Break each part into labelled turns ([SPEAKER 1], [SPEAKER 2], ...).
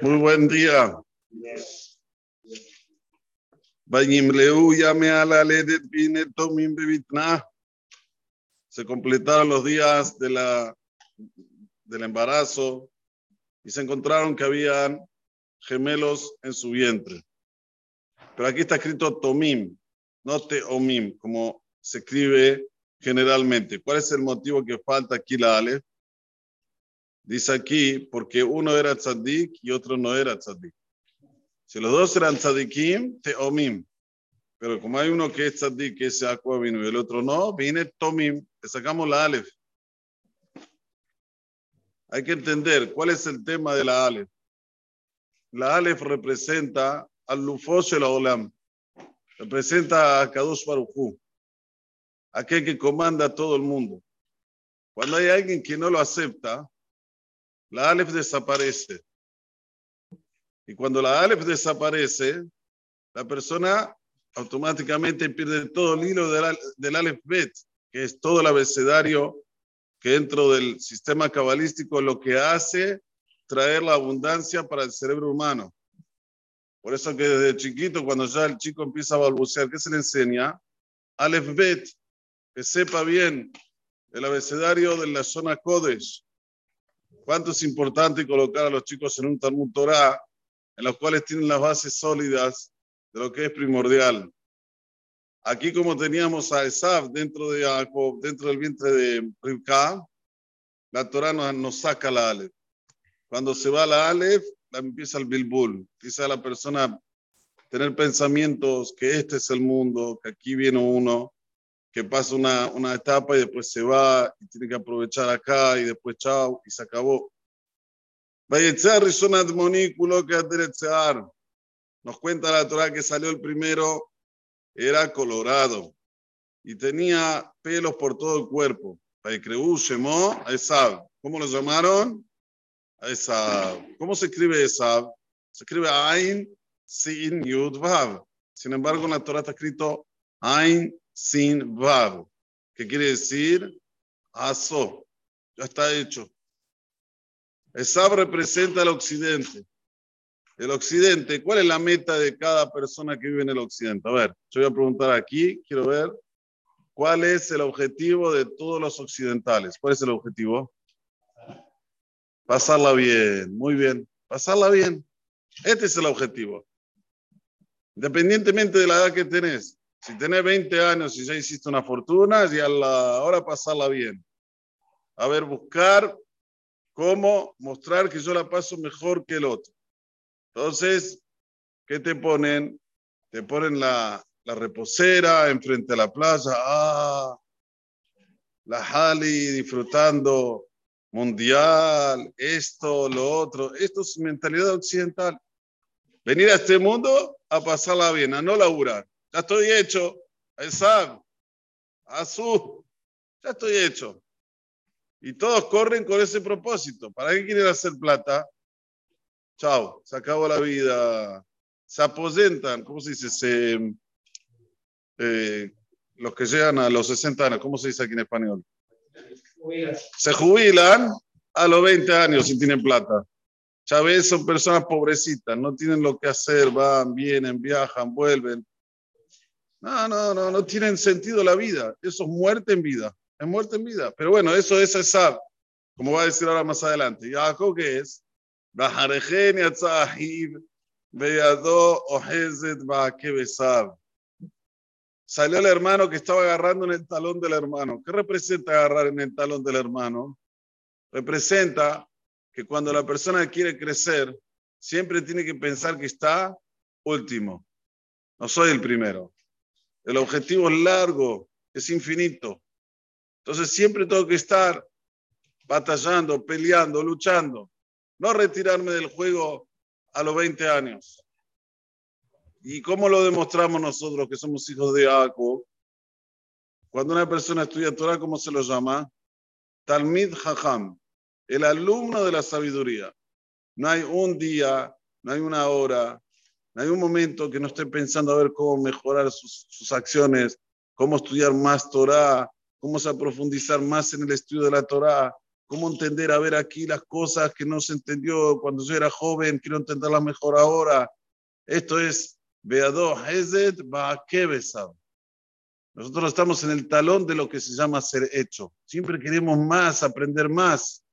[SPEAKER 1] Muy buen día. Se completaron los días del embarazo y se encontraron que habían gemelos en su vientre. Pero aquí está escrito Tomim, no Teomim, como se escribe generalmente. ¿Cuál es el motivo que falta aquí la Ale? Dice aquí, porque uno era tzadik y otro no era tzadik. Si los dos eran tzadikim, teomim. Pero como hay uno que es tzadik, que es aqua vino, y el otro no, viene tomim. Le sacamos la alef. Hay que entender cuál es el tema de la alef. La alef representa al lufos el olam. Representa a Kadosh Baruchu aquel que comanda a todo el mundo. Cuando hay alguien que no lo acepta, la Aleph desaparece. Y cuando la Aleph desaparece, la persona automáticamente pierde todo el hilo del, del Aleph Bet, que es todo el abecedario que dentro del sistema cabalístico lo que hace traer la abundancia para el cerebro humano. Por eso que desde chiquito, cuando ya el chico empieza a balbucear, ¿qué se le enseña? Aleph Bet, que sepa bien el abecedario de la zona Kodesh. Cuánto es importante colocar a los chicos en un Talmud Torah, en los cuales tienen las bases sólidas de lo que es primordial. Aquí como teníamos a Esav dentro del vientre de Rivka, la Torah nos, saca la Aleph. Cuando se va la Aleph, la empieza el Bilbul. Quizá la persona tener pensamientos que este es el mundo, que aquí viene uno, que pasa una, una etapa y después se va y tiene que aprovechar acá y después chao y se acabó. Nos cuenta la Torah que salió el primero, era colorado y tenía pelos por todo el cuerpo. ¿Cómo lo llamaron? ¿Cómo se escribe Esab? Se escribe Ain, Sin, Yud, Vav. Sin embargo, en la Torah está escrito Ain, sin vav, ¿Qué quiere decir aso. Ya está hecho. Esab representa el occidente. El occidente, ¿cuál es la meta de cada persona que vive en el occidente? A ver, yo voy a preguntar aquí, quiero ver, ¿cuál es el objetivo de todos los occidentales? ¿Cuál es el objetivo? Pasarla bien, muy bien, pasarla bien. Este es el objetivo. Independientemente de la edad que tenés, si tenés 20 años y ya hiciste una fortuna, ya a la hora pasarla bien. A ver, buscar cómo mostrar que yo la paso mejor que el otro. Entonces, ¿qué te ponen? Te ponen la, la reposera enfrente a la playa. Ah, la Hali disfrutando mundial, esto, lo otro. Esto es mentalidad occidental. Venir a este mundo a pasarla bien, a no laburar. Ya estoy hecho. Esab, Azul, ya estoy hecho. Y todos corren con ese propósito. ¿Para qué quieren hacer plata? Chao, se acabó la vida. Se aposentan, ¿cómo se dice? Se, eh, los que llegan a los 60 años, ¿cómo se dice aquí en español? Se jubilan a los 20 años y tienen plata. Ya ves, son personas pobrecitas, no tienen lo que hacer, van, vienen, viajan, vuelven. No, no, no, no tienen sentido la vida. Eso es muerte en vida. Es muerte en vida. Pero bueno, eso es Esab, como va a decir ahora más adelante. Jacob, ¿qué es? Salió el hermano que estaba agarrando en el talón del hermano. ¿Qué representa agarrar en el talón del hermano? Representa que cuando la persona quiere crecer, siempre tiene que pensar que está último. No soy el primero. El objetivo es largo, es infinito. Entonces siempre tengo que estar batallando, peleando, luchando. No retirarme del juego a los 20 años. ¿Y cómo lo demostramos nosotros que somos hijos de Jacob? Cuando una persona estudia Torah, ¿cómo se lo llama? Talmid Hajam, el alumno de la sabiduría. No hay un día, no hay una hora, hay un momento que no esté pensando a ver cómo mejorar sus, acciones, cómo estudiar más Torah, cómo profundizar más en el estudio de la Torah. cómo entender, a ver aquí las cosas que no se entendió cuando yo era joven, quiero entenderlas mejor ahora. Esto es Beado Hezet Ba'akebesab. Nosotros estamos en el talón de lo que se llama ser hecho. Siempre queremos más, aprender más.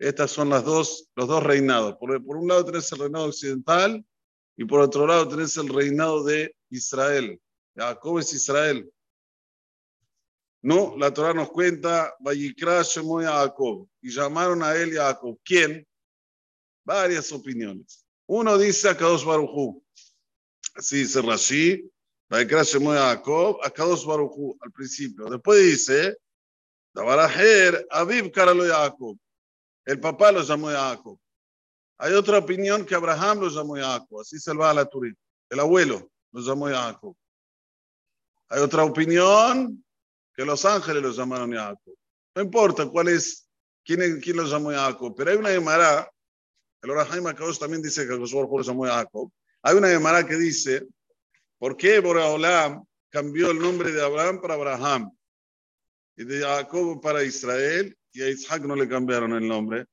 [SPEAKER 1] Estas son las dos, los dos reinados. Por, por un lado tenés el reinado occidental y por otro lado tenés el reinado de Israel. Jacob es Israel. No, la Torah nos cuenta, Vayikra Shemoy Jacob, y llamaron a él Jacob. ¿Quién? Varias opiniones. Uno dice a Kadosh Baruchu, así dice Rashi, Vayikra Shemoy Jacob, a Kadosh Baruchu al principio. Después dice, Aviv Karalo Jacob. El papá lo llamó Jacob. Hay otra opinión que Abraham lo llamó Jacob, así se va a la Turín. El abuelo lo llamó Jacob. Hay otra opinión que los ángeles los llamaron Jacob. No importa cuál es, quién, quién los llamó Jacob, pero hay una Gemara, el Orahaim Akadosh también dice que los lo llamó Jacob. Hay una Gemara que dice, ¿por qué Boraholam cambió el nombre de Abraham para Abraham y de Jacob para Israel y a Isaac no le cambiaron el nombre?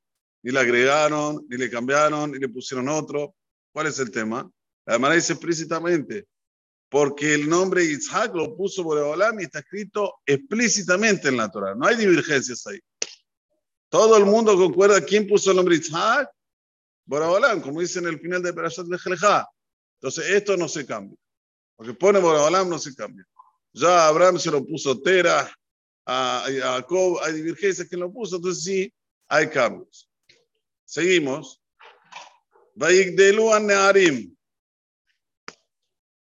[SPEAKER 1] Ni le agregaron, ni le cambiaron, ni le pusieron otro. ¿Cuál es el tema? La dice explícitamente, porque el nombre Isaac lo puso Boreolam y está escrito explícitamente en la Torah. No hay divergencias ahí. Todo el mundo concuerda quién puso el nombre Isaac. Boreolam, como dice en el final de Perashat Lejeleja. Entonces, esto no se cambia. Porque pone Boreolam no se cambia. Ya Abraham se lo puso Tera, a, Jacob hay divergencias que lo puso, entonces sí, hay cambios. Seguimos. Vayigdelu an Nearim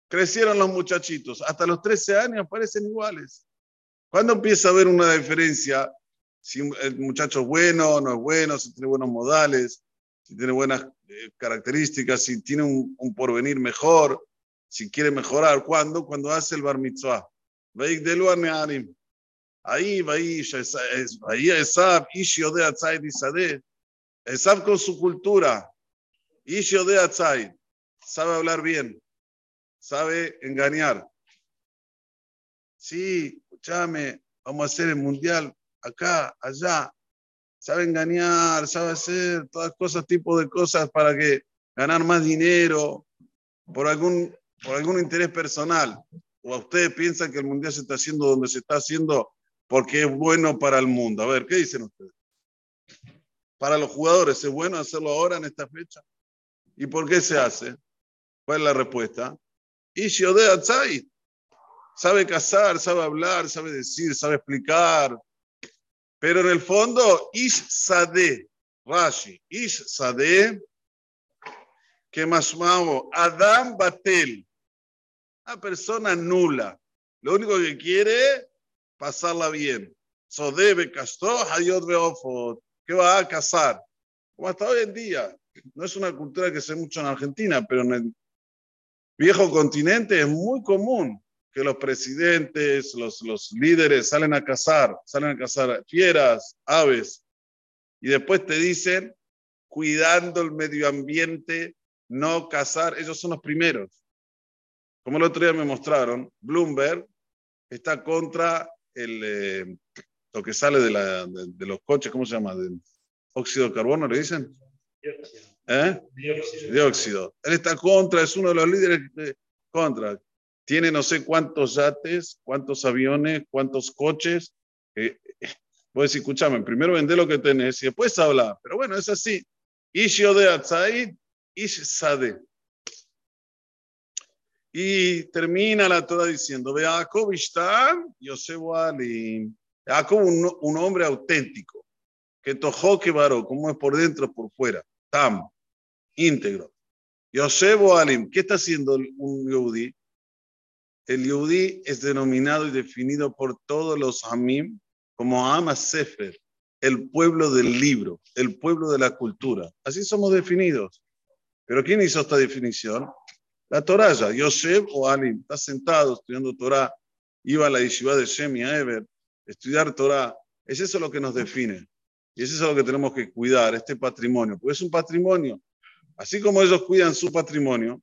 [SPEAKER 1] crecieron los muchachitos. Hasta los 13 años parecen iguales. ¿Cuándo empieza a haber una diferencia? Si el muchacho es bueno no es bueno, si tiene buenos modales, si tiene buenas eh, características, si tiene un, porvenir mejor, si quiere mejorar. ¿Cuándo? Cuando hace el bar mitzvah. Ahí, ahí, ahí, Esab, Esab con su cultura. Ishio de Atzai. Sabe hablar bien sabe engañar. Sí, escúchame, vamos a hacer el mundial acá, allá. Sabe engañar, sabe hacer todas cosas, tipo de cosas para que ganar más dinero por algún, por algún interés personal. O ustedes piensan que el mundial se está haciendo donde se está haciendo porque es bueno para el mundo. A ver, ¿qué dicen ustedes? Para los jugadores, ¿es bueno hacerlo ahora en esta fecha? ¿Y por qué se hace? ¿Cuál es la respuesta? Ish Atzai. Sabe casar, sabe hablar, sabe decir, sabe explicar. Pero en el fondo, Ish Sade, Rashi, Ish Sade, que más Adam Batel, una persona nula. Lo único que quiere, pasarla bien. Sodebe Castro, Hayot Beofot, que va a casar. Como hasta hoy en día. No es una cultura que se mucho en Argentina, pero en el viejo continente es muy común que los presidentes, los, los líderes salen a cazar, salen a cazar fieras, aves, y después te dicen, cuidando el medio ambiente, no cazar, ellos son los primeros. Como el otro día me mostraron, Bloomberg está contra el, eh, lo que sale de, la, de, los coches, ¿cómo se llama? Del óxido de carbono, le dicen. ¿Eh? Dióxido. Él está contra, es uno de los líderes contra. Tiene no sé cuántos yates, cuántos aviones, cuántos coches. Eh, puedes decir, escúchame, primero vende lo que tenés y después habla. Pero bueno, es así. Ish de Atzaid, Ish Sade. Y termina la Torah diciendo, ve a Jacob Ishtam, Yosef Ali. Jacob, un, un hombre auténtico, que tojó que varó, como es por dentro, por fuera. Tam íntegro. Yosebo Alim, ¿qué está haciendo un Yehudi? El Yehudi es denominado y definido por todos los Amim como Ama Sefer, el pueblo del libro, el pueblo de la cultura. Así somos definidos. Pero ¿quién hizo esta definición? La Torah Yosef o Alim, está sentado estudiando Torah, iba a la yeshiva de Shem y Ever, estudiar Torah, es eso lo que nos define. Y es eso lo que tenemos que cuidar, este patrimonio, porque es un patrimonio. Así como ellos cuidan su patrimonio,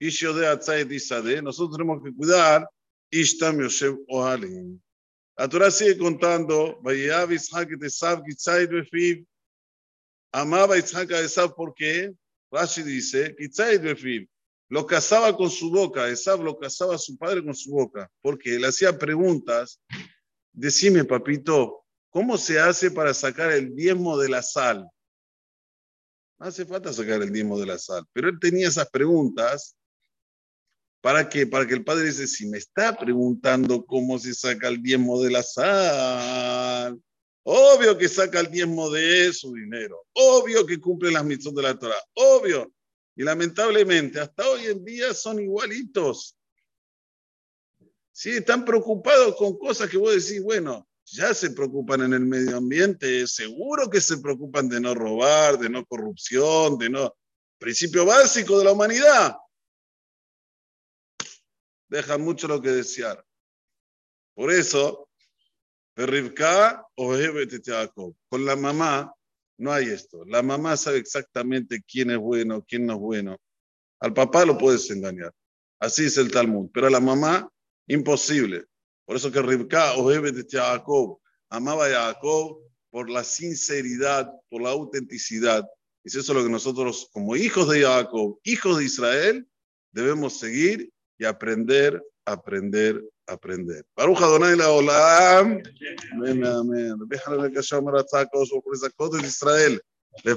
[SPEAKER 1] nosotros tenemos que cuidar Ishtam Yosef Ohalim. La Torah sigue contando. Amaba Isaac a Esav porque Rashi dice. Lo casaba con su boca, Esav lo casaba a su padre con su boca, porque le hacía preguntas. Decime, papito, ¿cómo se hace para sacar el diezmo de la sal? No hace falta sacar el diezmo de la sal, pero él tenía esas preguntas ¿Para qué? Para que el padre dice, si me está preguntando cómo se saca el diezmo de la sal, obvio que saca el diezmo de su dinero, obvio que cumple las misiones de la Torah, obvio. Y lamentablemente, hasta hoy en día son igualitos. Sí, están preocupados con cosas que vos decís, bueno, ya se preocupan en el medio ambiente, seguro que se preocupan de no robar, de no corrupción, de no... Principio básico de la humanidad deja mucho lo que desear. Por eso. Con la mamá no hay esto. La mamá sabe exactamente quién es bueno, quién no es bueno. Al papá lo puedes engañar. Así es el Talmud. Pero a la mamá, imposible. Por eso que Rivka o Jacob amaba a Jacob por la sinceridad, por la autenticidad. Y eso es lo que nosotros, como hijos de Jacob, hijos de Israel, debemos seguir y aprender, aprender, aprender. Baruch Adonai Olam. Amén, amén. Por de Israel. Le